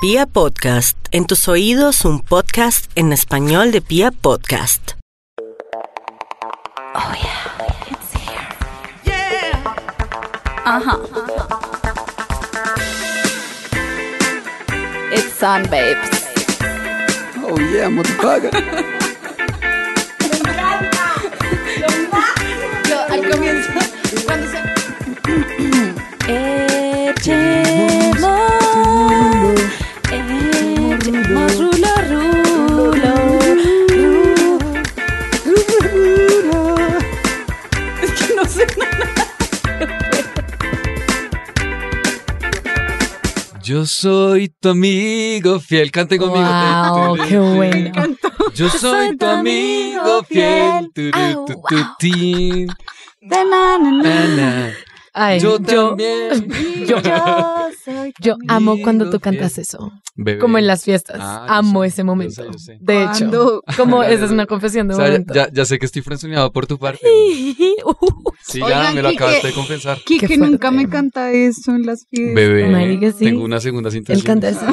Pia Podcast, en tus oídos un podcast en español de Pia Podcast. Oh yeah, it's here. Yeah. Ajá. It's on, babes. Oh yeah, motherfucker. Yo al comienzo, cuando se... Echemos, Yo soy tu amigo fiel. Cante conmigo. Wow, Tu, tu, qué tu. bueno. Yo soy tu amigo fiel. Tu, wow. Ay, Yo yo, también. yo, Yo soy tu yo amo cuando tú cantas eso. Bebé. Como en las fiestas. Ah, amo sé, ese yo momento. sé, yo sé. De ¿Cuándo? hecho, como Ya, esa ya, es una confesión de O sea, momento. ya, ya sé que estoy frenzoneado por tu parte. Uh, Sí, ya, Oigan, me lo Quique, acabaste de confesar. Kike Qué nunca me canta eso en las fiestas. Bebé, Marica, sí. tengo unas segundas intenciones. canta eso.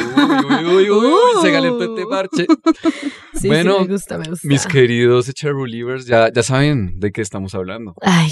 Uy, uy, uy, uy, Uh. se calentó este parche. sí, Bueno, sí, me gusta, me gusta. Mis queridos Cherulivers, ya, ya saben de qué estamos hablando. Ay,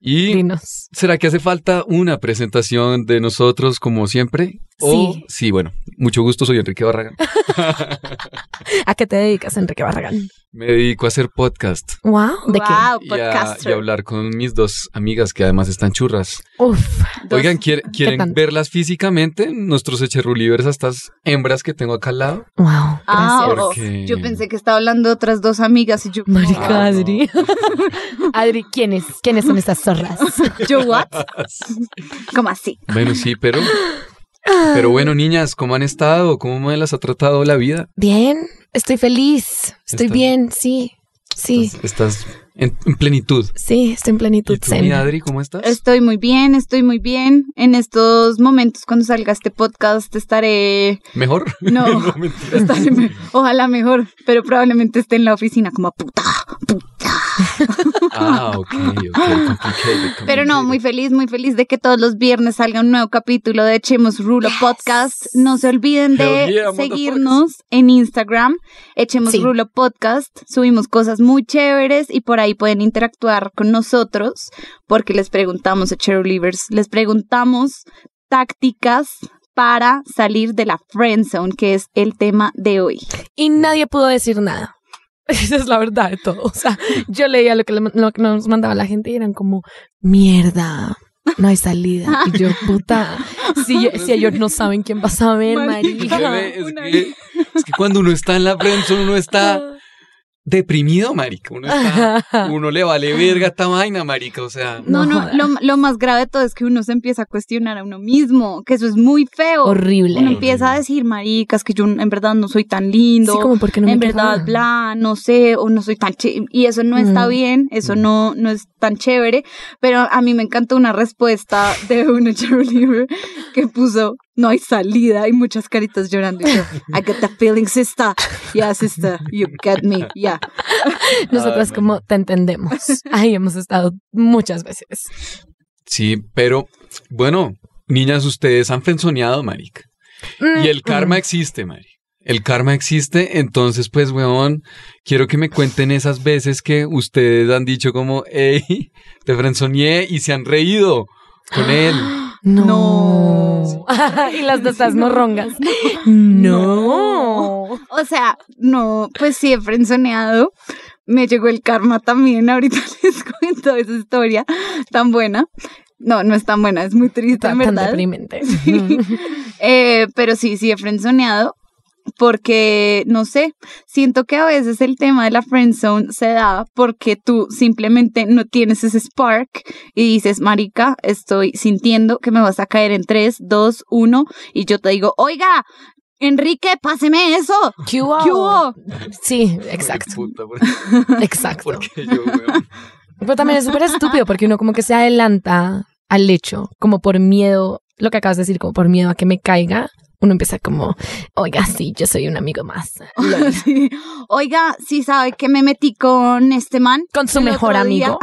Y dinos. ¿Será que hace falta una presentación de nosotros como siempre? O, Sí. sí, bueno, mucho gusto, soy Enrique Barragán. ¿A qué te dedicas, Enrique Barragán? Me dedico a hacer podcast Wow, ¿de wow, y a, y a hablar con mis dos amigas que además están churras. qué? Uf, Oigan, ¿quiere- ¿quieren verlas físicamente? Nuestros Cherulivers, a estas hembras que tengo acá al lado. wow, Ah, gracias. Porque- yo pensé que estaba hablando de otras dos amigas y yo. Marica Ah, no. Adri. Adri, ¿quiénes? ¿Quiénes son estas zorras? ¿Yo what? ¿Cómo así? Bueno, sí, pero... Pero bueno, niñas, ¿cómo han estado? ¿Cómo me las ha tratado la vida? Bien, estoy feliz. Estoy Está- bien, sí. Sí, Estás, estás en, en plenitud. sí, estoy en plenitud ¿Y tú, zen. mi Adri, cómo estás? Estoy muy bien, estoy muy bien. En estos momentos, cuando salga este podcast, estaré. ¿Mejor? No, estaré me- ojalá mejor, pero probablemente esté en la oficina como puta, puta. Ah, ok, ok, complicated, Pero no, muy feliz, muy feliz de que todos los viernes salga un nuevo capítulo de Echemos Rulo Podcast. No se olviden de yeah, seguirnos en Instagram, Echemos Sí. Rulo Podcast. Subimos cosas muy chéveres y por ahí pueden interactuar con nosotros porque les preguntamos a Cherolivers, les preguntamos tácticas para salir de la friend zone, que es el tema de hoy. Y nadie pudo decir nada. Esa es la verdad de todo. O sea, yo leía lo que, le- lo que nos mandaba la gente y eran como, mierda, no hay salida. Y yo, puta, si, si ellos no saben quién va a saber, Marica. es, que, es que cuando uno está en la prensa, uno está deprimido, marica. Uno, está, uno le vale verga esta vaina, marica. O sea, No, No lo, lo más grave de todo es que uno se empieza a cuestionar a uno mismo, que eso es muy feo. Horrible. Uno empieza a decir, maricas, que yo en verdad no soy tan lindo, Sí, como porque no me en verdad, bla, no sé, o no soy tan chévere. Y eso no está Mm. bien, eso Mm. no, no es tan chévere. Pero a mí me encantó una respuesta de una cheerleader que puso, no hay salida, y muchas caritas llorando. Y yo, I get the feeling, sister. Yeah, sister, you get me, yeah. Nosotras como te entendemos. Ahí hemos estado muchas veces. sí, pero bueno, niñas, ustedes han frenzoneado, marica. Y el karma existe, marica. El karma existe, entonces pues, weón, quiero que me cuenten esas veces que ustedes han dicho como, hey, te frenzoneé y se han reído con él. No. No. y las de estas morrongas. No. O sea, no, pues sí he frenzoneado. Me llegó el karma también. Ahorita les cuento esa historia tan buena. No, no es tan buena, es muy triste, en Tan, tan verdad. deprimente. Eh, pero sí, sí he frenzoneado. Porque, no sé, siento que a veces el tema de la friendzone se da porque tú simplemente no tienes ese spark y dices, marica, estoy sintiendo que me vas a caer en 3, 2, 1 y yo te digo, oiga, Enrique, páseme eso. ¿Qué hubo? ¿Qué hubo? Sí, exacto. Puta, ¿por- Exacto. Porque yo, weón. Pero también es súper estúpido porque uno como que se adelanta al hecho, como por miedo, lo que acabas de decir, como por miedo a que me caiga. Uno empieza como, oiga, sí, yo soy un amigo más. Sí. Oiga, sí sabe que me metí con este man. Con su mejor amigo.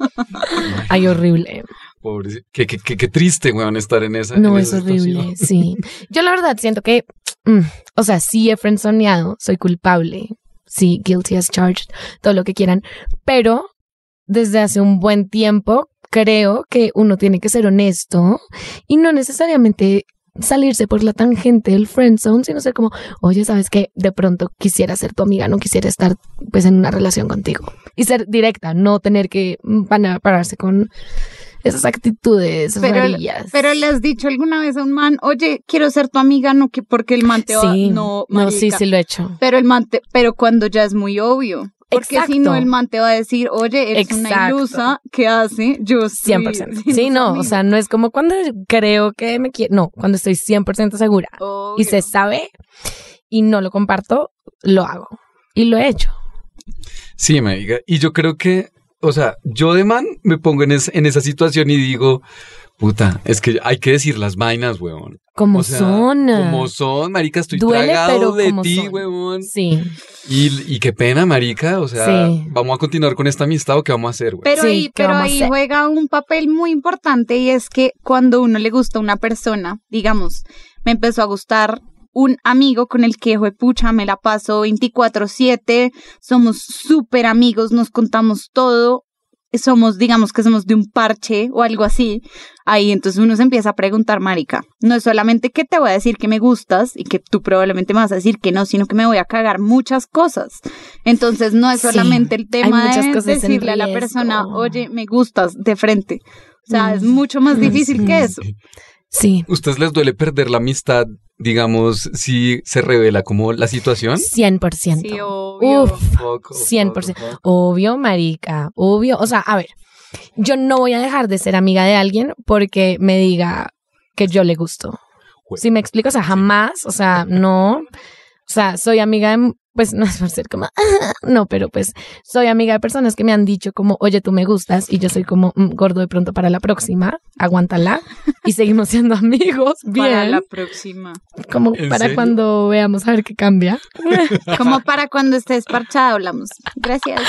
Ay, horrible. pobre, qué, qué, qué, qué triste, weón, estar en esa. No, en es esa horrible, situación. sí. Yo la verdad siento que, mm, o sea, sí he friendzoneado, soy culpable, sí, guilty as charged, todo lo que quieran, pero desde hace un buen tiempo creo que uno tiene que ser honesto y no necesariamente salirse por la tangente del friendzone, sino ser como, oye, ¿sabes qué? De pronto quisiera ser tu amiga, no quisiera estar pues en una relación contigo. Y ser directa, no tener que mm, pararse con esas actitudes Pero, rarillas. pero le has dicho alguna vez a un man, oye, quiero ser tu amiga, no que porque el man te va, Sí, no, no, sí, sí lo he hecho. Pero el man te- pero cuando ya es muy obvio. Porque si no, el man te va a decir, oye, eres una Exacto. ilusa, ¿qué hace? Yo sí. 100%. Sí, no, o sea, no es como cuando creo que me quiere, no, cuando estoy 100% segura y se sabe y no lo comparto, lo hago. Y lo he hecho. Sí, marica. Y yo creo que, o sea, yo de man me pongo en, es- en esa situación y digo, puta, es que hay que decir las vainas, weón. Como O sea, son. Como son, marica, estoy Duele, tragado pero de ti, son. weón. Sí. Y, y qué pena, marica. O sea, Sí. vamos a continuar con esta amistad o qué vamos a hacer, weón. Pero Sí, ahí, ¿qué pero ahí juega un papel muy importante y es que cuando uno le gusta a una persona, digamos, me empezó a gustar un amigo con el que, pucha, me la paso 24/7, somos súper amigos, nos contamos todo, somos, digamos que somos de un parche o algo así, ahí entonces uno se empieza a preguntar, marica, no es solamente que te voy a decir que me gustas y que tú probablemente me vas a decir que no, sino que me voy a cagar muchas cosas. Entonces no es Sí, solamente el tema de decirle a la persona, oye, me gustas de frente. O sea, es Mm. mucho más difícil que eso. Sí. ¿Ustedes les duele perder la amistad, digamos, si se revela como la situación? 100%. Sí, obvio. Uf. Poco, 100%. poco, poco. Obvio, marica, obvio. O sea, a ver, yo no voy a dejar de ser amiga de alguien porque me diga que yo le gusto. Si me explico, o sea, jamás, o sea, no. O sea, soy amiga de, pues no es por ser como, no, pero pues soy amiga de personas que me han dicho como, oye, tú me gustas, y yo soy como, "Mm, gordo de pronto para la próxima, aguántala, y seguimos siendo amigos, bien, Para la próxima. como ¿En para serio? cuando veamos a ver qué cambia. Como para cuando estés parchada hablamos. Gracias.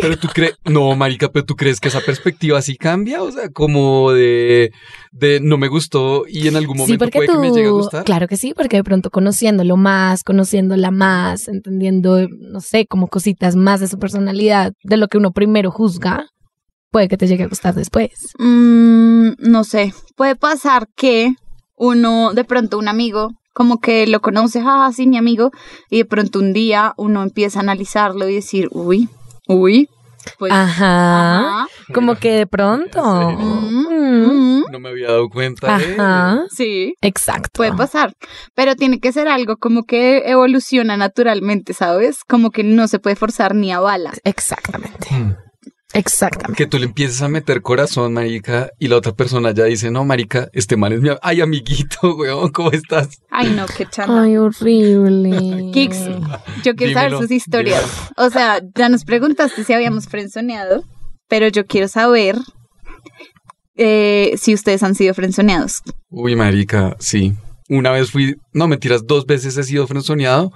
Pero tú crees, no, marica, pero tú crees que esa perspectiva sí cambia, o sea, como de, de no me gustó y en algún Sí, momento porque puede tú, que me llegue a gustar. claro que sí, porque de pronto conociéndolo más, conociéndola más, entendiendo, no sé, como cositas más de su personalidad, de lo que uno primero juzga, puede que te llegue a gustar después. Mm, no sé. Puede pasar que uno, de pronto un amigo, como que lo conoce, ah, sí, mi amigo, y de pronto un día uno empieza a analizarlo y decir, uy, uy, pues, Ajá. ajá, Como que de pronto. ¿En serio? Mm, mm, No me había dado cuenta. de- Ajá. sí. Exacto. Puede pasar, pero tiene que ser algo como que evoluciona naturalmente, ¿sabes? Como que no se puede forzar ni a bala. Exactamente. Mm. Exactamente. Que tú le empieces a meter corazón, marica, y la otra persona ya dice, no, marica, este man es mi... am- Ay, amiguito, weón, ¿cómo estás? Ay, no, qué chanda. Ay, horrible. Kicks, yo quiero saber sus historias. O sea, ya nos preguntaste si habíamos frenzoneado, pero yo quiero saber eh, si ustedes han sido frenzoneados. Uy, marica, sí. Una vez fui, no, mentiras, dos veces he sido frenzoneado.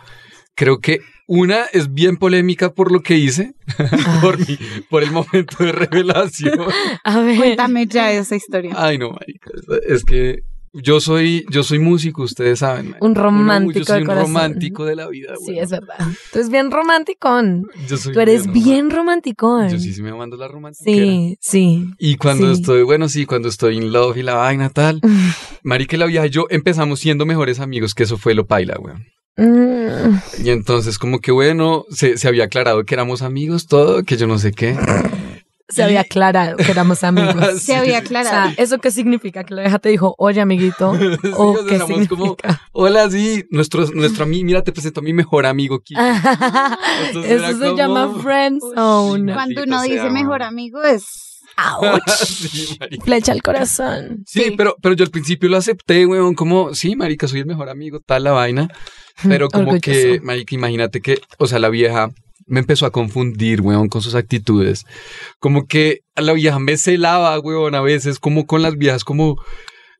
Creo que una es bien polémica por lo que hice, por, mi, por el momento de revelación. A ver. Cuéntame ya esa historia. Ay, no, marica, es que yo soy, yo soy músico, ustedes saben. Un romántico yo soy de un corazón. romántico de la vida. Sí, weón. es verdad. Tú eres bien romanticón. Yo soy Tú eres bien romántico. romanticón. Yo sí, sí me mando la romántica. Sí, sí. Y cuando Sí. estoy, bueno, sí, cuando estoy in love y la vaina tal, Marica y la vieja y yo empezamos siendo mejores amigos, que eso fue lo paila, weón. Mm, Y entonces como que bueno, se, se había aclarado que éramos amigos, todo, que yo no sé qué. Se había aclarado que éramos amigos. Sí, Se había sí. O aclarado. sea, ¿eso qué significa? Que la vieja te dijo, oye, amiguito. Sí, ¿O qué éramos como, significa? Hola, sí, nuestro, nuestro amigo, mira, te presento a mi mejor amigo Kiki. Entonces Eso se como- llama friend zone. Cuando uno dice mejor amigo es... Ouch. Sí, marica. Flecha al corazón. Sí, Sí. pero, pero yo al principio lo acepté, weón, como, sí, marica, soy el mejor amigo, tal la vaina. Pero como que, marica, imagínate que, o sea, la vieja me empezó a confundir, weón, con sus actitudes. Como que a la vieja me celaba, weón, a veces, como con las viejas, como,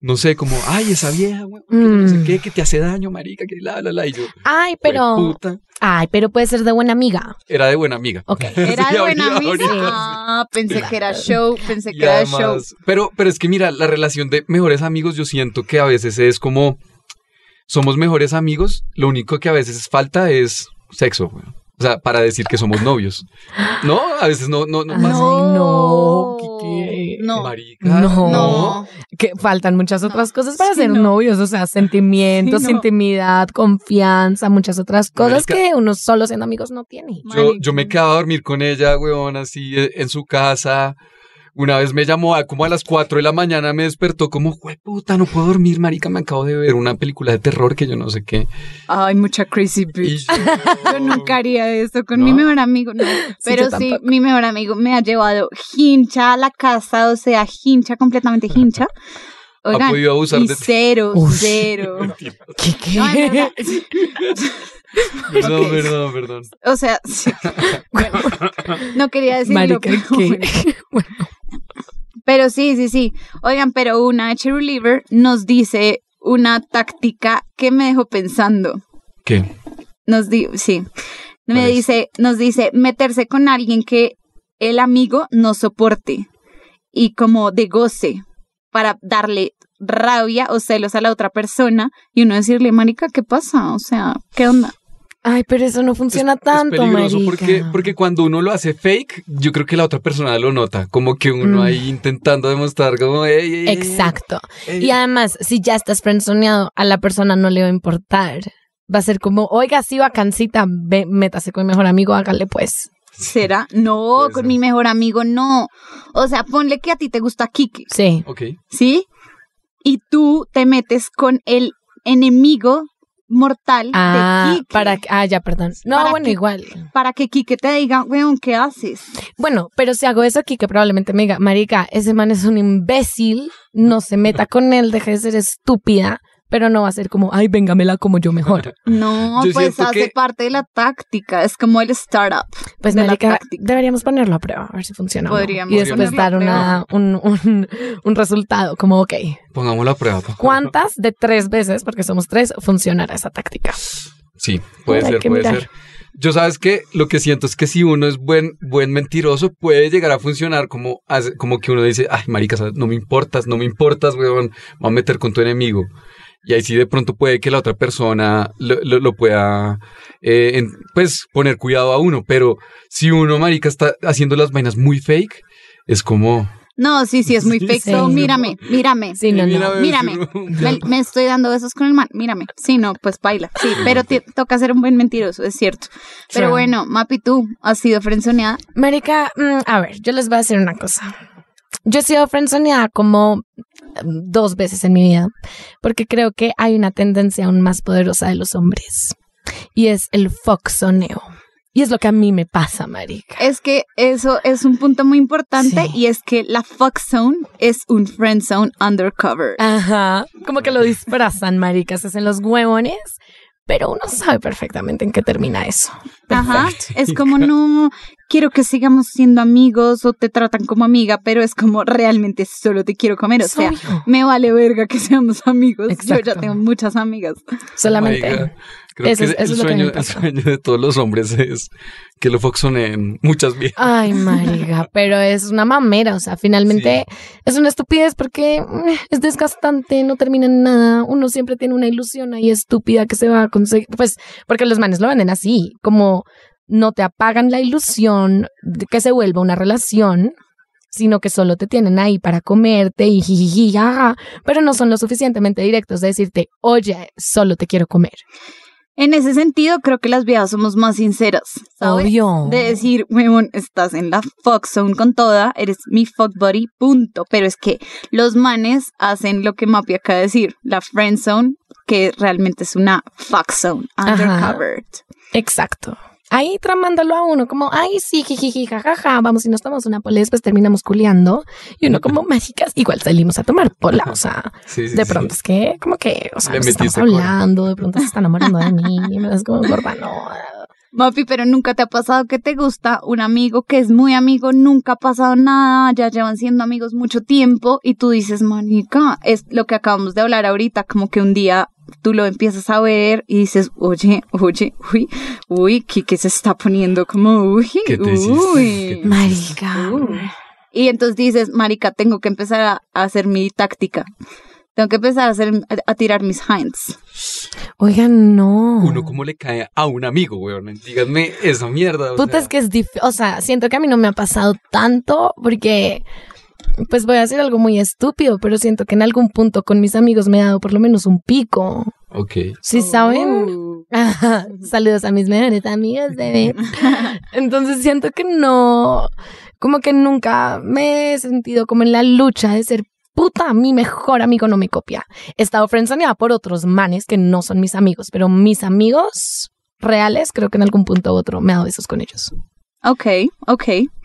no sé, como, ay, esa vieja, weón, que no sé Mm. qué, que te hace daño, marica, que la, la, la. Y yo, Ay, "Jue pero. puta". Ay, pero puede ser de buena amiga. Era de buena amiga. Ok. Era Sí, de buena ahorita- amiga. ahorita- Ah, pensé que era show, pensé Y que era show. pero, pero es que mira, la relación de mejores amigos, yo siento que a veces es como somos mejores amigos, lo único que a veces falta es sexo, güey. O sea, para decir que somos novios. No, a veces no, no, no pasa. no. No. Marica, No. No. Que faltan muchas otras cosas para Sí, ser no. novios, o sea, sentimientos, Sí, no. intimidad, confianza, muchas otras cosas Marica. que uno solo siendo amigos no tiene. Yo, yo me quedaba a dormir con ella, weón, así eh, en su casa. Una vez me llamó a como a las 4 de la mañana, me despertó como, güey, puta, no puedo dormir, marica, me acabo de ver una película de terror que yo no sé qué. Ay, mucha crazy bitch. yo, Yo nunca haría eso con ¿No? mi mejor amigo, no. Pero sí, mi mejor amigo me ha llevado hincha a la casa, o sea, hincha, completamente hincha. ha Oigan, podido abusar y de ti. cero, cero. ¿Qué, qué? No. Perdón, perdón, perdón. O sea, sí. Bueno, no quería decirlo, Marica, pero, ¿qué? bueno. Bueno, Pero sí, sí, sí. Oigan, pero una Cheerleader nos dice una táctica que me dejó pensando. ¿Qué? Nos di sí. Me dice, nos dice meterse con alguien que el amigo no soporte y como de goce para darle rabia o celos a la otra persona y uno decirle, marica, ¿qué pasa? O sea, ¿qué onda? Ay, pero eso no funciona Es- tanto, es peligroso marica. porque, porque cuando uno lo hace fake, yo creo que la otra persona lo nota. Como que uno Mm. ahí intentando demostrar como, "Ey, ey, Exacto. ey". Y además, si ya estás frenzoneado, a la persona no le va a importar. Va a ser como, oiga, sí, bacancita, ve, métase con mi mejor amigo, hágale pues. ¿Será? No, con mi mejor amigo no. O sea, ponle que a ti te gusta Kiki, Sí. Ok. ¿sí? Y tú te metes con el enemigo mortal Ah, de Kiki. para que- ah, ya, perdón. No, Para bueno, que- igual. para que Kike te diga, weón, ¿qué haces? Bueno, pero si hago eso aquí, que probablemente me diga, marica, ese man es un imbécil, no se meta con él, deje de ser estúpida, pero no va a ser como, ay, véngamela como yo mejor. No, Yo pues hace que- parte de la táctica, es como el startup. Pues, de la marica, deberíamos ponerlo a prueba, a ver si funciona. Podríamos Y después dar una, un, un, un resultado, como, ok, Pongámoslo a prueba. ¿cuántas de tres veces, porque somos tres, funcionará esa táctica? Sí, puede ser, que puede mirar. ser. Yo sabes que lo que siento es que si uno es buen, buen mentiroso, puede llegar a funcionar como, hace- como que uno dice, ay, marica, no me importas, no me importas, weón, voy a meter con tu enemigo. Y ahí sí de pronto puede que la otra persona lo, lo- lo pueda, eh, en- pues, poner cuidado a uno. Pero si uno, marica, está haciendo las vainas muy fake, es como... No, sí, sí, es muy Sí, fake. sí. So, mírame, mírame. Sí, no, no. Mírame, sí, Me, me estoy dando besos con el man, mírame. Sí, no, pues baila. Sí, pero te, toca ser un buen mentiroso, es cierto. Pero bueno, Mapi, tú has sido frenzoneada. Marica, mm, a ver, yo les voy a decir una cosa. Yo he sido friendzoneada como dos veces en mi vida, porque creo que hay una tendencia aún más poderosa de los hombres, y es el foxoneo. Y es lo que a mí me pasa, marica. Es que eso es un punto muy importante Sí. y es que la fuck zone es un friend zone undercover. Ajá, como que lo disfrazan, marica, se hacen los huevones, pero uno sabe perfectamente en qué termina eso. Ajá, es como no quiero que sigamos siendo amigos o te tratan como amiga, pero es como realmente solo te quiero comer, o sea, Obvio. me vale verga que seamos amigos. Yo ya Exacto. tengo muchas amigas. Solamente. Creo Eso que es- el, es lo que sueño, me el sueño de todos los hombres es que lo foxoneen muchas veces. Ay, marica, pero es una mamera, o sea, finalmente es una estupidez porque mm, es desgastante, no termina en nada, uno siempre tiene una ilusión ahí estúpida que se va a conseguir, pues, porque los manes lo venden así, como no te apagan la ilusión de que se vuelva una relación, sino que solo te tienen ahí para comerte y jijiji, jaja, pero no son lo suficientemente directos de decirte, oye, solo te quiero comer. En ese sentido, creo que las viejas somos más sinceras, ¿sabes? Obvio. De decir, huevón, estás en la fuck zone con toda, eres mi fuck buddy, punto. Pero es que los manes hacen lo que Mapi acaba de decir, la friend zone, que realmente es una fuck zone, Ajá. undercovered. Exacto. Ahí tramándolo a uno, como, ay, sí, jijiji, jajaja, vamos y nos tomamos una pola y después terminamos culeando. Y uno como, mágicas, igual salimos a tomar pola, o sea, Sí, sí, de sí. pronto es que, como que, o sea, nos estamos hablando, de pronto se está enamorando de mí, y me das como, gorda, no. Mapi, pero nunca te ha pasado que te gusta un amigo que es muy amigo, nunca ha pasado nada, ya llevan siendo amigos mucho tiempo y tú dices, manica, es lo que acabamos de hablar ahorita, como que un día tú lo empiezas a ver y dices, oye, oye, uy, uy, Kike se está poniendo como, uy, ¿Qué te hiciste? ¿Qué uy. Marica. Uy. Y entonces dices, marica, tengo que empezar a, a hacer mi táctica. Tengo que empezar a, hacer, a, tirar mis hinds. Oigan, no. Uno cómo le cae a un amigo, weón. Díganme esa mierda. Puta, sea. es que es difícil. O sea, siento que a mí no me ha pasado tanto porque, pues voy a hacer algo muy estúpido, pero siento que en algún punto con mis amigos me he dado por lo menos un pico. Ok. ¿Sí saben? Uh. Ajá, Saludos a mis mejores amigos, bebé. Entonces siento que no, como que nunca me he sentido como en la lucha de ser puta, mi mejor amigo no me copia. He estado frenzoneada por otros manes que no son mis amigos, pero mis amigos reales, creo que en algún punto u otro me he dado besos con ellos. Ok, ok.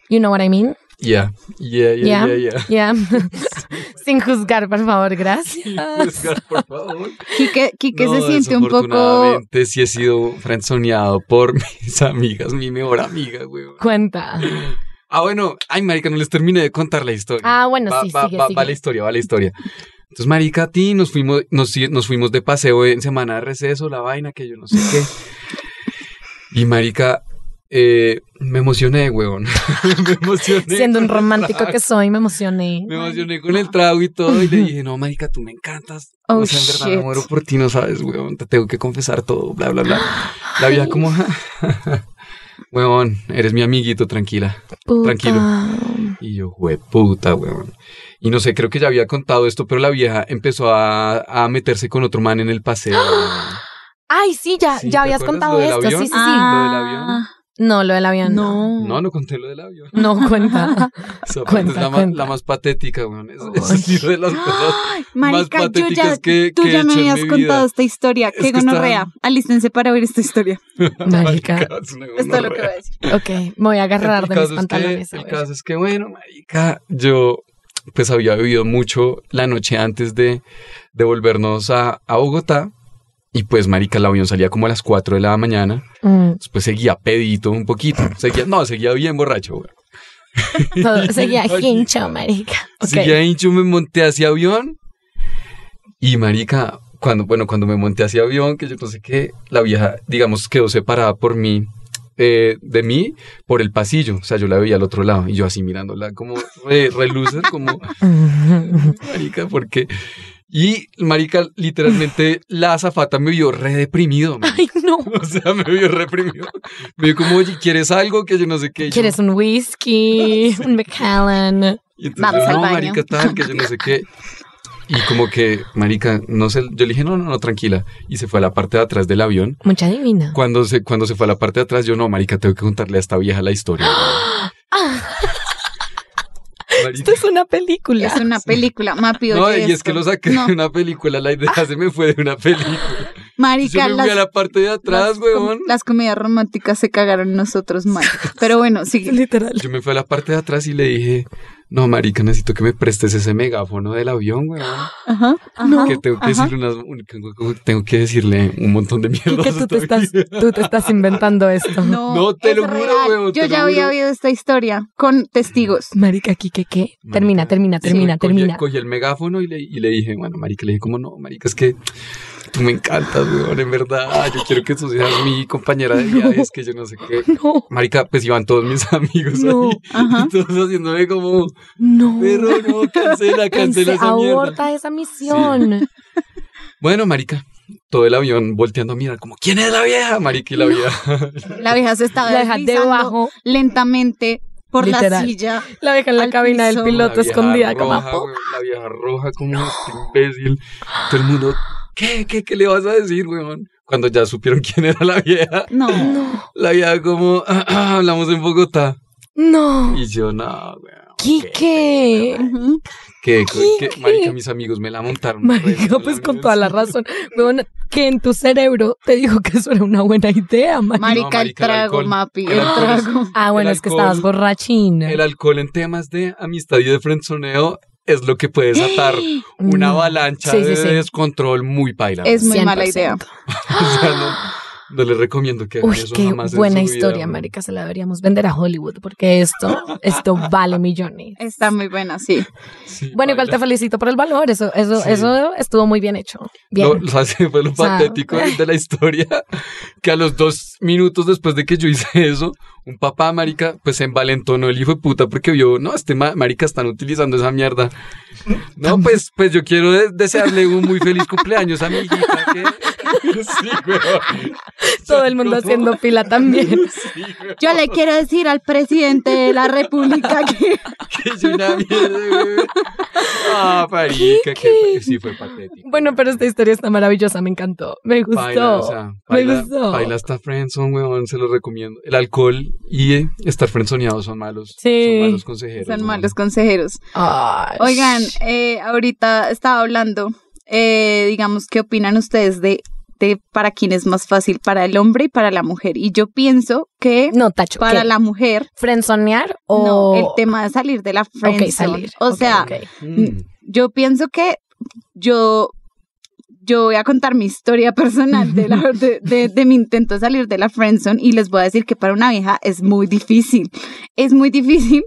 You know what I mean? Yeah. Yeah, yeah, Yeah. yeah. Sin juzgar, por favor, gracias. Oscar, por favor. Quique, Quique No, se siente un poco... sí he sido frenzoneado por mis amigas, mi mejor amiga, weón. Cuenta. Ah, bueno. Ay, marica, no les terminé de contar la historia. Ah, bueno, va, sí, va, sigue, va, sigue. va la historia, va la historia. Entonces, marica, a ti nos fuimos, nos, nos fuimos de paseo en semana de receso, la vaina, que yo no sé qué. Y marica, eh, me emocioné, weón. me emocioné. Siendo un romántico que soy, me emocioné. Me emocioné con el trago y todo y le dije, no, marica, tú me encantas. Oh, o sea, en verdad me muero por ti, no sabes, weón. Te tengo que confesar todo, bla, bla, bla. La vieja como, weón, eres mi amiguito, tranquila. Puta. Tranquilo. Y yo, puta, weón. Y no sé, creo que ya había contado esto, pero la vieja empezó a, a meterse con otro man en el paseo. Ay, sí, ya, Sí, ya ¿te habías contado esto. Sí, sí, sí. Ah. Lo del avión. No, lo del avión. No, No. No, conté lo del avión. no cuenta. Esa parte Cuenta, es la, cuenta. la más patética, weón. Es, es de las cosas Ay, más Marica, yo ya, que, tú que he ya me habías contado esta historia. Es Qué que gonorrea. está- Alístense para oír esta historia. Marica. es Esto es lo que voy a decir. Ok, me voy a agarrar El de mis que- pantalones. el caso es que, bueno, marica, yo pues había bebido mucho la noche antes de, de volvernos a, a Bogotá. Y pues, marica, el avión salía como a las 4 de la mañana. Mm, Después seguía pedito un poquito. Seguía, no, seguía bien borracho, güey. seguía hincho, marica. Seguía hincho, me monté hacia avión. Y marica, cuando, bueno, cuando me monté hacia avión, que yo no sé qué, la vieja, digamos, quedó separada por mí, eh, de mí, por el pasillo. O sea, yo la veía al otro lado y yo así mirándola como re, re loser, como, marica, porque... Y, marica, literalmente, la azafata me vio re deprimido. marica. Ay, no. O sea, me vio reprimido. Me dijo como, oye, ¿quieres algo? Que yo no sé qué. Y yo, ¿Quieres un whisky? Un Macallan. Y entonces Vamos al no, baño. marica, tal, que yo no sé qué. Y como que, marica, no sé, yo le dije, no, no, no, tranquila. Y se fue a la parte de atrás del avión. Mucha divina. Cuando se, cuando se fue a la parte de atrás, yo, no, marica, tengo que contarle a esta vieja la historia. Esto es una película. Es una película. Mapi, No, y es que lo saqué No, de una película, la idea se me fue de una película. Yo Marica, me las, fui a la parte de atrás, com- weón. las comedias románticas se cagaron nosotros mal. Pero bueno, sigue. Literal. Yo me fui a la parte de atrás y le dije, no, marica, necesito que me prestes ese megáfono del avión, weón. Ajá. Que tengo que decirle unas, tengo que decirle un montón de mierda. que tú te, estás, tú te estás inventando esto. No, No, te es lo juro, real. huevón, Yo ya había oído esta historia con testigos. Marica, aquí, ¿qué, qué? Termina, Marica, termina, sí, termina, cogí, termina. Cogí el megáfono y le, y le dije, bueno, marica, le dije, como no, marica, es que tú me encantas, weón, en verdad. Yo quiero que tú seas mi compañera de viajes, que yo no sé qué. No, Marica, pues iban todos mis amigos No, ahí. ajá. Y todos haciéndome como, no. pero no, cancela, cancela esa mierda. aborta esa misión. Bueno, marica, todo el avión volteando a mirar como, ¿quién es la vieja? Marica, y la vieja. La vieja se estaba La deslizando debajo. lentamente por la silla. La deja en la cabina del piloto La vieja escondida como roja, güey, La vieja roja como este imbécil. Todo el mundo, ¿qué, qué, qué le vas a decir, weón? Cuando ya supieron quién era la vieja, No. No, la vieja como, "Ah, ah, hablamos en Bogotá. no. Y yo, no, weón. Quique. Ujú. ¿Qué, ¿Qué? qué, marica, mis amigos me la montaron. Marica, pues con toda la razón. Weón, que en tu cerebro te dijo que eso era una buena idea, marica. Marica, el marica, el trago, alcohol. Mapi, El el alcohol es- trago. Ah, bueno, el es que estabas borrachín. El alcohol en temas de amistad y de frenzoneo es lo que puede desatar una avalancha Sí, sí, de sí. descontrol muy paila. Es muy 100%. mala idea. O sea, no, No les recomiendo que hagan Uy, eso qué jamás en buena su vida, historia, marica. Se la deberíamos vender a Hollywood porque esto, esto vale millones. Está muy buena, sí. Sí, Bueno, igual te felicito por el valor. Eso, eso, Sí. eso estuvo muy bien hecho. Bien. Lo- ¿sabes qué fue lo O sea, patético de la historia? Que a los dos minutos después de que yo hice eso, un papá, marica, pues se envalentonó el hijo de puta porque vio, no, este ma- marica están utilizando esa mierda. No, pues, pues yo quiero de- desearle un muy feliz cumpleaños a mi hijita. que- Sí. Todo el mundo ¿Cómo? haciendo fila también. Sí. Yo le quiero decir al presidente de la república que... Que es una mierda. Ah, que sí fue patético. Bueno, pero esta historia está maravillosa, me encantó. Me gustó. Baila, o sea, me gustó. baila hasta friendzone, weón, se lo recomiendo. El alcohol y eh, estar friendzoneado son malos, Sí. son malos consejeros. Son malos consejeros. Ay, Oigan, eh, ahorita estaba hablando, eh, digamos, ¿qué opinan ustedes de, para quién es más fácil, para el hombre y para la mujer? Y yo pienso que no, Tacho. para ¿qué? la mujer, ¿Frenzonear o...? no, el tema de salir de la Ok, friendzone. salir. O sea. Mm. yo pienso que yo, yo voy a contar mi historia personal de, la, de, de- de mi intento de salir de la friendzone y les voy a decir que para una vieja es muy difícil. Es muy difícil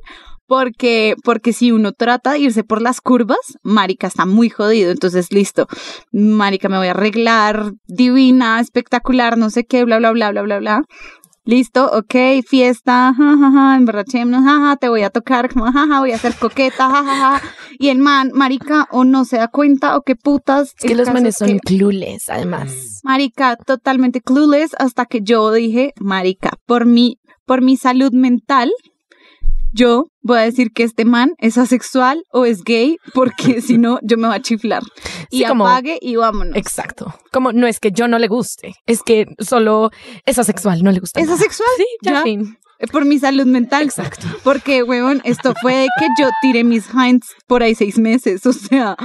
porque, porque si uno trata de irse por las curvas, marica está muy jodido. Entonces, listo, marica, me voy a arreglar, divina, espectacular, no sé qué, bla, bla, bla, bla, bla, bla. Listo, ok, fiesta, jajaja, emborrachémonos, jaja, te voy a tocar, como, jaja, voy a ser coqueta, jajaja. Y el man, marica, o no se da cuenta, o qué putas. Es que los manes es son que, clueless, además. Marica, totalmente clueless, hasta que yo dije, marica, por mi, por mi salud mental, yo voy a decir que este man es asexual o es gay, porque si no, yo me voy a chiflar. Y Sí, como- apague y vámonos. Exacto. Como no es que yo no le guste, es que solo es asexual, no le gusta. ¿Es nada. asexual? Sí, ya, Ya. fin. Eh, Por mi salud mental. Exacto. Porque, huevón, esto fue de que yo tiré mis hinds por ahí seis meses. O sea,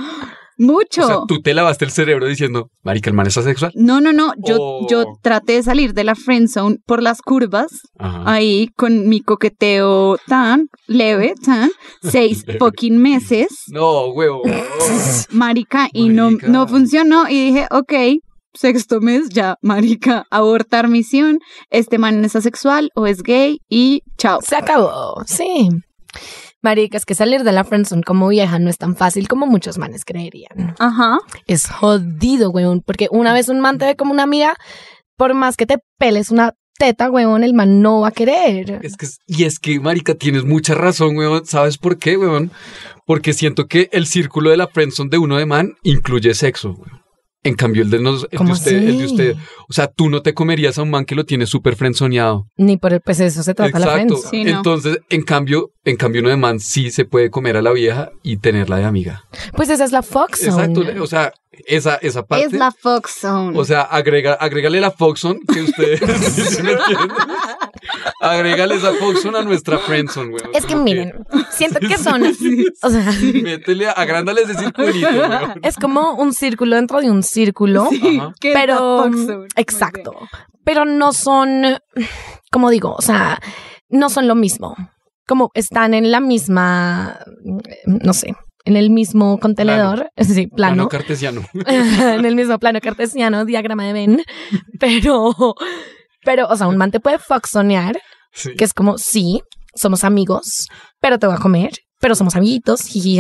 mucho. O sea, tú te lavaste el cerebro diciendo, marica, el man es asexual. No, no, no. Yo, Oh. yo traté de salir de la friend zone por las curvas, Ajá. ahí con mi coqueteo tan leve, tan seis Leve. fucking meses, No, huevo. marica, y no, no funcionó. Y dije, ok, sexto mes, ya, marica, abortar misión. Este man es asexual o es gay y chao. Se acabó, sí. Marica, es que salir de la friendzone como vieja no es tan fácil como muchos manes creerían. Ajá. Es jodido, weón, porque una vez un man te ve como una amiga, por más que te peles una teta, weón, el man no va a querer. Es que, y es que, marica, tienes mucha razón, weón. ¿Sabes por qué, weón? Porque siento que el círculo de la friendzone de uno de man incluye sexo, weón. En cambio, el de, nos, el de ¿Cómo usted, el de usted, o sea, tú no te comerías a un man que lo tiene súper frenzoneado. Ni por el, pues eso se trata la friendzone. Sí, no. Entonces, en cambio, en cambio, uno de man sí se puede comer a la vieja y tenerla de amiga. Pues esa es la Fox Exacto. O sea, esa, esa parte. Es la Fox Zone. O sea, agrega, agrégale la Foxon que ustedes ¿sí? Agrégale esa Foxon a nuestra friendzone, weón. Es que Como miren, siento que son, o sea, Métele, agrándale ese circulito, weón. es como un círculo dentro de un círculo, Sí, es pero exacto, pero no son, como digo, o sea, no son lo mismo, como están en la misma, no sé, en el mismo contenedor, sí, Plano plano, cartesiano. en el mismo plano cartesiano, diagrama de Venn, pero, pero, o sea, un man te puede foxonear, Sí. que es como, sí, somos amigos, pero te voy a comer, pero somos amiguitos, jiji,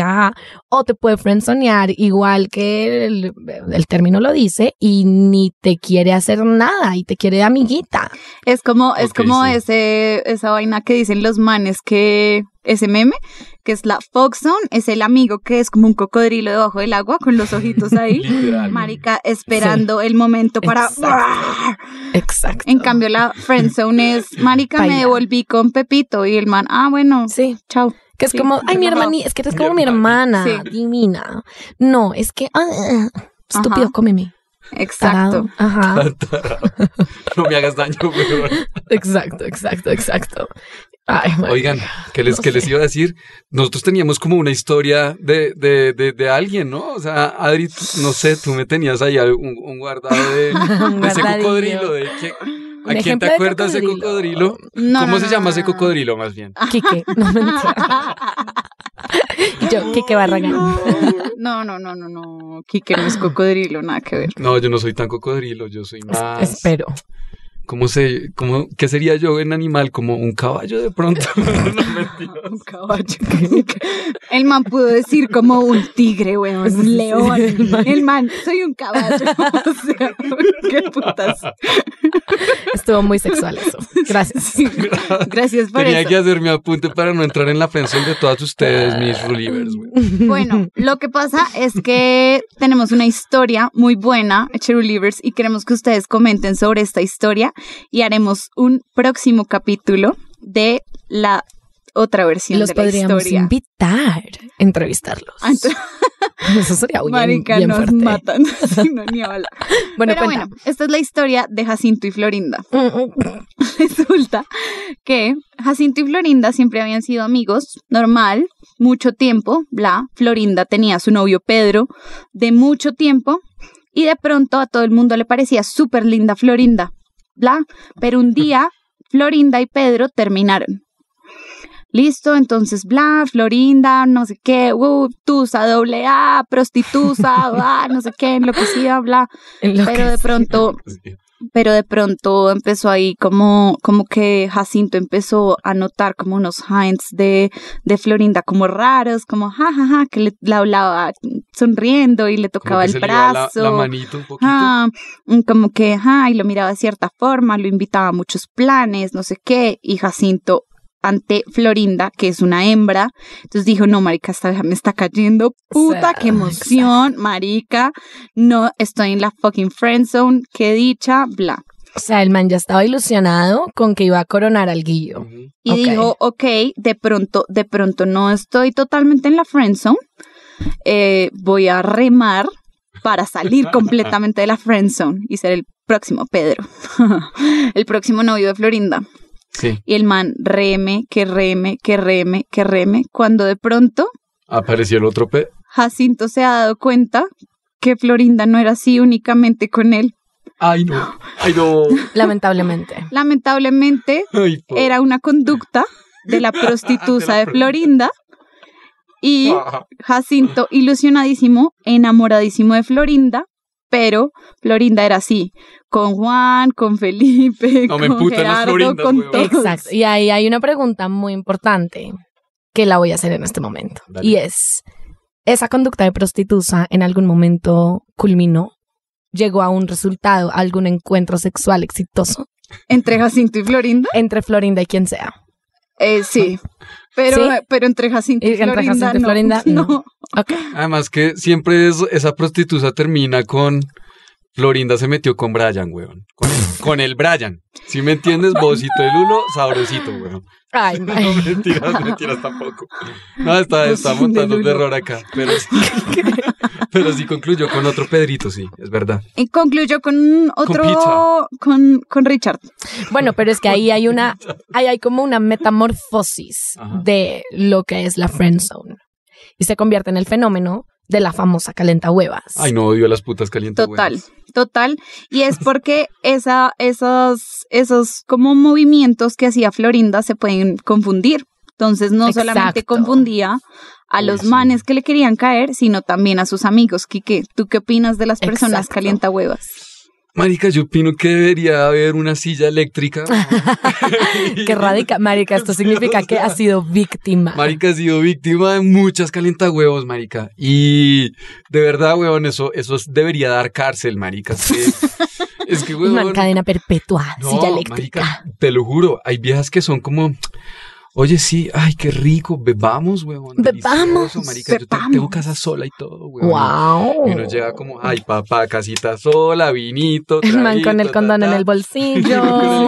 o te puede friendzonear igual que el, el término lo dice y ni te quiere hacer nada y te quiere de amiguita. Es como, es como sí. ese, esa vaina que dicen los manes que ese meme, que es la Fox Zone, es el amigo que es como un cocodrilo debajo del agua con los ojitos ahí. Marica, esperando el momento para. Exacto. Exacto. En cambio, la Friend Zone es, Marica, me devolví con Pepito y el man, ah, bueno, Sí, chao. Que es Sí, como, ay, mi ajá. hermana, es que eres como mi hermana. Sí. divina. No, es que, ah, estúpido, Ajá. cómeme. Exacto. Tarado. Ajá. No me hagas daño, weón. Exacto, exacto, exacto. Ay. Oigan, ¿qué les, No qué les iba a decir? Nosotros teníamos como una historia de, de, de, de alguien, ¿no? O sea, Adri, no sé, tú me tenías ahí un, un guardado de, Un de ese cocodrilo. De que- ¿A quién ejemplo te acuerdas de cocodrilo. cocodrilo? No, ¿Cómo no, se no, llama no, ese cocodrilo, más bien? Quique, no mentira. Yo, Quique Barragán. No, no, no, no, no. Quique no es cocodrilo, nada que ver. No, yo no soy tan cocodrilo, yo soy más... Espero. ¿Cómo se, cómo, qué sería yo en animal? Como un caballo de pronto. no. Un caballo. El man pudo decir como un tigre, weón, un león. El man, soy un caballo. O sea, qué putas. Estuvo muy sexual eso. Gracias. Sí, Gracias por Tenía eso. que hacer mi apunte para no entrar en la pensión de todas ustedes, mis relievers, güey. Bueno, lo que pasa es que tenemos una historia muy buena, Cherulivers, y queremos que ustedes comenten sobre esta historia y haremos un próximo capítulo de la otra versión Los de la podríamos historia. invitar a entrevistarlos. Ah, entonces, Eso sería bien, Marica, bien nos fuerte. matan. No, ni habla. Bueno, Pero cuenta. bueno, esta es la historia de Jacinto y Florinda. Resulta que Jacinto y Florinda siempre habían sido amigos, normal, mucho tiempo, bla. Florinda tenía a su novio Pedro de mucho tiempo y de pronto a todo el mundo le parecía súper linda Florinda, bla. Pero un día Florinda y Pedro terminaron. Listo, entonces, bla, Florinda, no sé qué, uh, tusa, doble A, prostitusa, bla, no sé qué, enloquecida, bla. Pero de pronto pero de pronto empezó ahí como, como que Jacinto empezó a notar como unos hints de, de Florinda como raros, como jajaja, que le, hablaba sonriendo y le Como tocaba que el se le la, brazo. la manito un poquito. Ah, mm, como que, ajá, y lo miraba de cierta forma, lo invitaba a muchos planes, no sé qué, y Jacinto ante Florinda, que es una hembra, entonces dijo, no, marica, esta vieja me está cayendo, puta, qué emoción, marica, no, estoy en la fucking friend zone, qué dicha, bla. O sea, el man ya estaba ilusionado con que iba a coronar al guillo. Y Ok. dijo, ok, de pronto, de pronto no estoy totalmente en la friend zone, eh, voy a remar para salir completamente de la friend zone y ser el próximo Pedro, el próximo novio de Florinda. Sí, Y el man reme, que reme, que reme, que reme, cuando de pronto apareció el otro pe. Jacinto se ha dado cuenta que Florinda no era así únicamente con él. Ay, no. Ay, no. Lamentablemente. Lamentablemente Ay, era una conducta de la prostituta de Florinda y Jacinto ilusionadísimo, enamoradísimo de Florinda, pero Florinda era así, con Juan, con Felipe, No me con Gerardo, Florindas, con todos. Exacto. Y ahí hay una pregunta muy importante que la voy a hacer en este momento. Dale. Y es, ¿esa conducta de prostituta en algún momento culminó? ¿Llegó a un resultado, a algún encuentro sexual exitoso Entre Jacinto y Florinda, entre Florinda y quien sea? Eh, sí. Pero, ¿Sí? pero entre Jacinto y, Y entre Florinda, Jacinto no. Florinda, no. no. Ok. Además que siempre es, esa prostituta termina con Florinda se metió con Brian, weón. Con el, con el Brian. Si me entiendes, bocito de Lulo, sabrosito, weón. Ay, No, ay. mentiras, mentiras tampoco. No, está, está montando un error acá. Pero sí, pero sí concluyó con otro Pedrito, sí, es verdad. Y concluyó con otro, pizza. con, con Richard. Bueno, pero es que ahí hay una, ahí hay como una metamorfosis Ajá. de lo que es la friend zone. Y se convierte en el fenómeno de la famosa calenta huevas. Ay, no odio a las putas calientes. Total, total. Y es porque esa, esos, esos como movimientos que hacía Florinda se pueden confundir. Entonces no solamente confundía a los sí. manes que le querían caer, sino también a sus amigos. Quique, ¿tú qué opinas de las personas Exacto. calienta huevas? Marica, yo opino que debería haber una silla eléctrica. Qué radica, marica, esto significa que ha sido víctima. Marica ha sido víctima de muchas calientahuevos, marica. Y de verdad, weón, eso, eso debería dar cárcel, marica. Es que, es que, Una weón, cadena perpetua, no, silla eléctrica. marica, te lo juro, hay viejas que son como, oye, sí, ay, qué rico, bebamos, weón. Bebamos, marica, yo bebamos. tengo casa sola y todo, weón. Wow. Y uno llega como, ay, papá, casita sola, vinito, El man con el condón ta, en el con el bolsillo.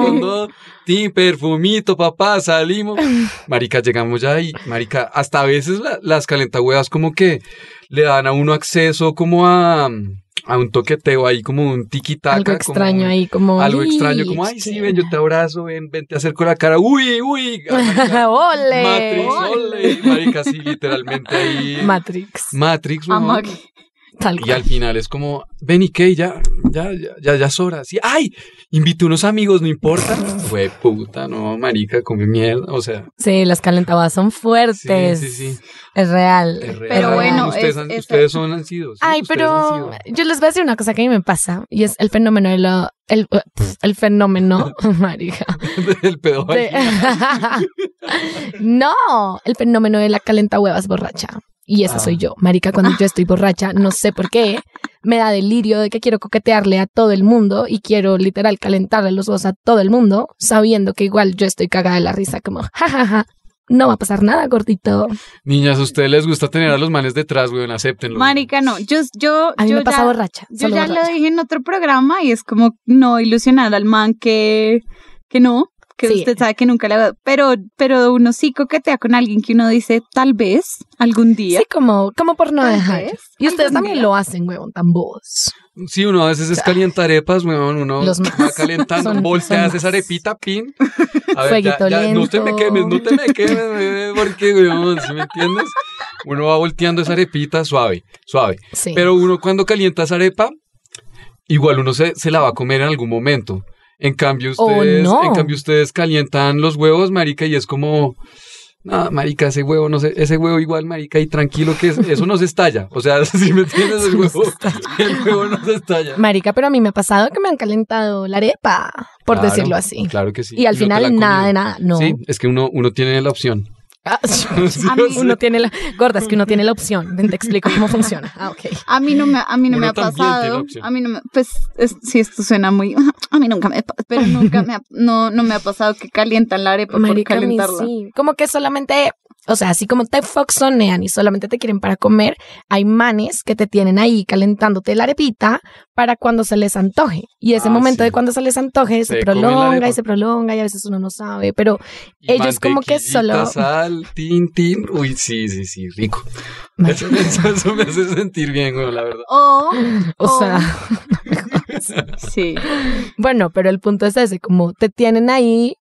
condón, tin, perfumito, papá, salimos. Marica, llegamos ya y, marica, hasta a veces la- las calentahuevas como que le dan a uno acceso como a, a un toqueteo ahí, como un tiquitaca. Algo extraño ahí, como. Algo "Ih, extraño, como, ay, sí, ven, yo te abrazo, ven, ven, te acerco la cara, uy, uy. marica, ¡Ole! Matrix, ole. Marica, sí, literalmente ahí. Matrix. Matrix, A Y al final es como, ven y qué, ya, ya, ya, ya, ya es hora. Sí, ay, invité unos amigos, no importa. Fue puta, no, marica, come mierda. O sea, Sí, las calentadas son sí, fuertes. sí, sí. Es real. es real. Pero bueno, ustedes, es- han- es- ustedes son han sido. sí, Ay, ustedes pero yo les voy a decir una cosa que a mí me pasa y es el fenómeno de la el, el fenómeno, marica. El pedo. de- no, el fenómeno de la calenta huevas borracha. Y esa Ah. soy yo, marica, cuando yo estoy borracha, no sé por qué, me da delirio de que quiero coquetearle a todo el mundo y quiero literal calentarle los huevos a todo el mundo, sabiendo que igual yo estoy cagada de la risa, como, jajaja, no va a pasar nada, gordito. Niñas, ¿a ustedes les gusta tener a los manes detrás, weón? Acéptenlo. Marica, no. Yo, yo, A mí yo me pasa ya, borracha. Yo ya borracha. lo dije en otro programa y es como no ilusionar al man que, que no, que Sí. usted sabe que nunca le va pero, pero uno sí coquetea con alguien que uno dice tal vez algún día. Sí, como, como por no dejar. vez, Y ustedes también día. lo hacen, huevón, tan bobos. Sí, uno a veces es calientarepas, weón. Uno Los va más. calentando, Son- volteas esa arepita, pin. A Fueguito no te me quemes, no te me quemes, bebé, porque, weón, ¿sí me entiendes? Uno va volteando esa arepita suave, suave. Sí. Pero uno cuando calienta esa arepa, igual uno se, se la va a comer en algún momento. En cambio, Oh, ustedes, no. en cambio, ustedes calientan los huevos, marica, y es como. No, marica, ese huevo, no sé, ese huevo igual, marica, y tranquilo que es- eso no se estalla. O sea, si me entiendes, el No huevo, el huevo no se estalla. Marica, pero a mí me ha pasado que me han calentado la arepa, por Claro, decirlo así. Claro que sí. Y al no final han nada de nada, no. Sí, es que uno, uno tiene la opción. Ah, Sí, A mí- o sea, uno tiene la gorda, es que uno tiene la opción. Ven, te explico cómo funciona. Ah, ok. A mí no me, a mí no Uno me ha pasado. A mí no me, pues, es, si esto suena muy, a mí nunca me, pero nunca me, ha, no, no me ha pasado que calientan la arepa Marica, por a mí calentarla. sí. Como que solamente, o sea, así como te foxonean y solamente te quieren para comer, hay manes que te tienen ahí calentándote la arepita para cuando se les antoje. Y ese Ah, momento sí. de cuando se les antoje se, prolonga y se prolonga y a veces uno no sabe, pero Y Ellos como que solo- sal, tin, tin. Uy, sí, sí, sí, rico. Eso, eso- eso me hace sentir bien, güey, la verdad. O, o Oh. sea, sí. bueno, pero el punto es ese, como te tienen ahí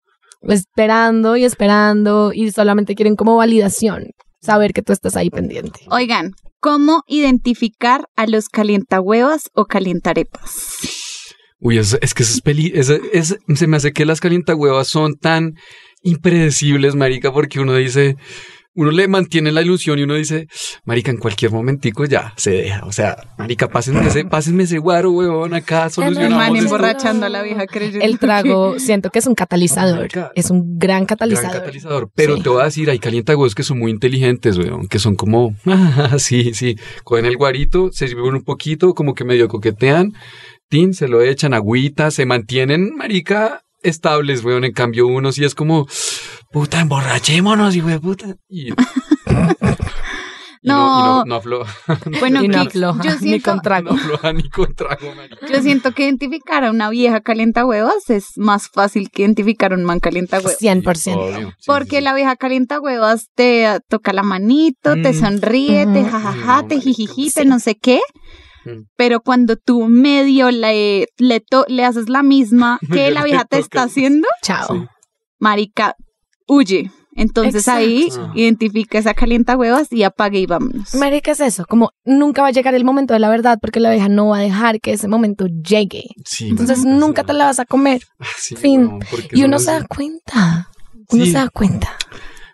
esperando y esperando y solamente quieren como validación, saber que tú estás ahí pendiente. Oigan, ¿cómo identificar a los calientahuevas o calientarepas? Uy, es, es que eso es peli... es- es- se me hace que las calientahuevas son tan impredecibles, marica, porque uno dice... Uno le mantiene la ilusión y uno dice, marica, en cualquier momentico ya se deja. O sea, marica, pásenme ese, pásenme ese guaro, huevón, acá El solucionamos emborrachando a la vieja creyendo El trago, siento que es un catalizador, Marica. es un gran Gran catalizador. catalizador. Pero Sí. te voy a decir, hay calientahuevos que son muy inteligentes, weón, que son como, ah, sí, sí, cogen el guarito, se sirven un poquito, como que medio coquetean, tin, se lo echan, agüita, se mantienen, marica, estables, weón. En cambio, uno sí es como, puta, emborrachémonos, hijo de puta. Y, y no, y no, No. afloja, Bueno, y no que afloja, yo ni siento, con trago. no afloja ni con trago, marica. yo siento que identificar a una vieja calientahuevas es más fácil que identificar a un man calientahuevas. 100%. Obvio, sí, Porque sí, la vieja calientahuevas te toca la manito, te Mm. sonríe, te jajaja, No, te marica, jijiji, te sí. no sé qué. Mm. Pero cuando tú medio le, le, to- le haces la misma que la vieja te está haciendo, Chao. Sí. marica, huye. Entonces Exacto. ahí Ah. identifica esa calientahuevas y apague y vámonos. Marica, es eso, como nunca va a llegar el momento de la verdad porque la vieja no va a dejar que ese momento llegue. Sí, Entonces marica, nunca sí. te la vas a comer. Ah, sí, fin. Y uno se da cuenta. Uno Sí. se da cuenta.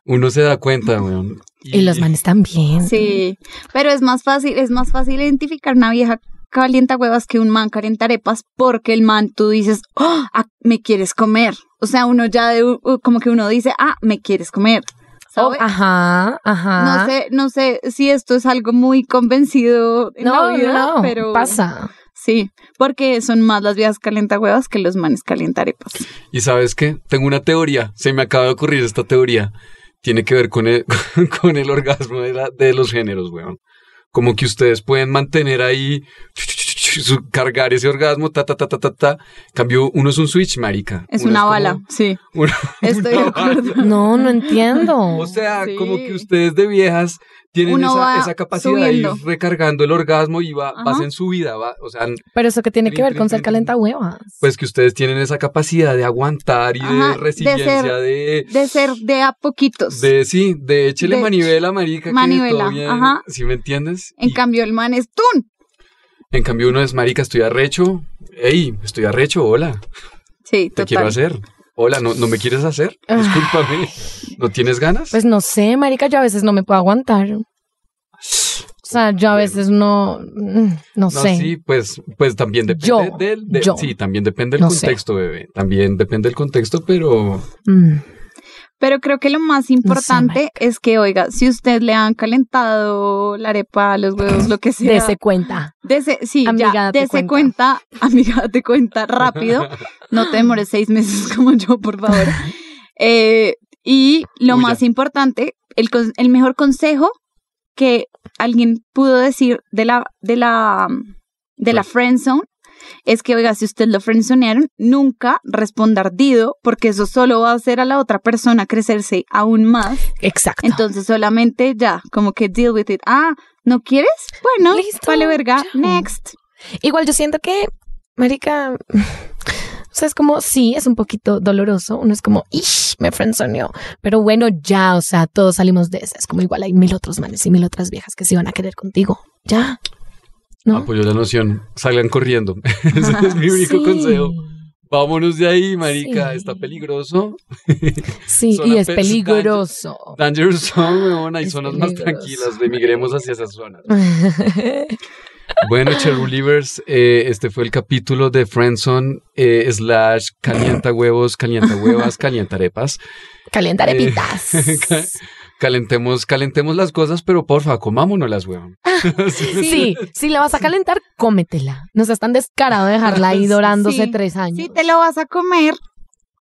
Uno se da cuenta, weón. Y los manes también. Sí, pero es más fácil, es más fácil identificar una vieja calienta huevas que un man calienta arepas porque el man tú dices, "Oh, ah, me quieres comer. O sea, uno ya de, u- como que uno dice, ah, me quieres comer. Oh, ajá, ajá. No sé, no sé si esto es algo muy convencido en No, la vida, no, pero pasa. sí, porque son más las viejas calienta huevas que los manes calienta arepas. Y sabes qué? Tengo una teoría. Se me acaba de ocurrir esta teoría. Tiene que ver con el, con el orgasmo de, la- de los géneros, weón. Como que ustedes pueden mantener ahí, cargar ese orgasmo, ta, ta, ta, ta, ta, ta. Cambio, uno es un switch, marica. Es Uno una como- bala, sí, uno- estoy de una acuerdo. bala. No, no entiendo. O sea, Sí. como que ustedes de viejas tienen Uno esa, esa capacidad de ir recargando el orgasmo y va, vas en su vida, va, o sea, Pero eso que tiene que ver trin, con ser calenta huevas. pues que ustedes tienen esa capacidad de aguantar y Ajá, de de resiliencia, ser- de, De ser de a poquitos. de, sí, de échele De- manivela, marica, que manivela, todo bien, ajá. ¿sí me entiendes? En Y- cambio, el man es ¡tun! En cambio uno es, marica, estoy arrecho. Ey, estoy arrecho, hola. Sí, Te quiero hacer. Hola, ¿no, ¿no me quieres hacer? Ah. Discúlpame. ¿No tienes ganas? Pues no sé, marica, yo a veces no me puedo aguantar. O sea, yo a veces no, mm, no, No, sé. sí, pues, pues también depende Yo, del, de- yo. sí, también depende del No sé. contexto, bebé. También depende del contexto, pero Mm. Pero creo que lo más importante es que, oiga, si usted le han calentado la arepa, los huevos, lo que sea. Dese cuenta. Dese, sí, Amiga, ya, dese cuenta. cuenta. amiga, date cuenta rápido. No te demores seis meses como yo, por favor. Eh, y lo Uy, más importante, el, con- el mejor consejo que alguien pudo decir de la, de la, de la friendzone es que, oiga, si usted lo friendzonearon, nunca responda ardido, porque eso solo va a hacer a la otra persona crecerse aún más. Exacto. Entonces solamente ya, como que deal with it. Ah, ¿no quieres? Bueno, Listo, vale verga, chao. next. Igual yo siento que, marica, o sea, es como, sí, es un poquito doloroso. Uno es como, ish, me frenzoneó. Pero bueno, ya, o sea, todos salimos de esa. Es como igual hay mil otros manes y mil otras viejas que se van a querer contigo. Ya. ¿No? apoyo la noción. Salgan corriendo. Ese es mi único Sí. consejo. Vámonos de ahí, marica. Sí. Está peligroso. Sí, Zona y es pe- peligroso. Dangerous Zone, weón. Hay Es zonas más tranquilas. Emigremos hacia esas zonas. Bueno, Cherulivers, eh, este fue el capítulo de Friendzone eh, slash calienta huevos, calienta huevas, calienta arepas. Calienta Eh, calentemos, calentemos las cosas, pero porfa, comámonoslas, huevón. Sí, si la vas a calentar, cómetela. No seas tan descarado de dejarla ahí dorándose Sí. tres años. Si te lo vas a comer,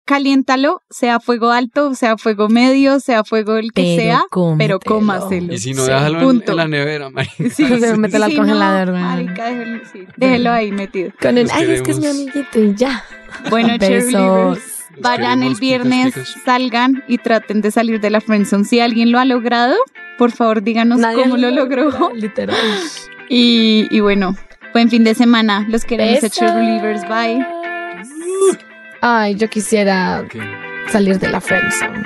caliéntalo, sea fuego alto, sea fuego medio, sea fuego el que Pero sea, pero cómaselo. Y si no, Sí, déjalo en, punto. en la nevera, marica. Sí, Se mete al sí, congelador, no, weón. marica, déjelo, sí, déjelo ahí metido. Con el, ay, es que es mi amiguito y ya. Bueno, Besos. Vayan el viernes, salgan y traten de salir de la friendzone. Si alguien lo ha logrado, por favor díganos Nadie cómo lo logró. Literal. Y, y bueno, buen fin de semana. Los queremos a cheerleaders. Bye. Ay, yo quisiera salir de la friendzone.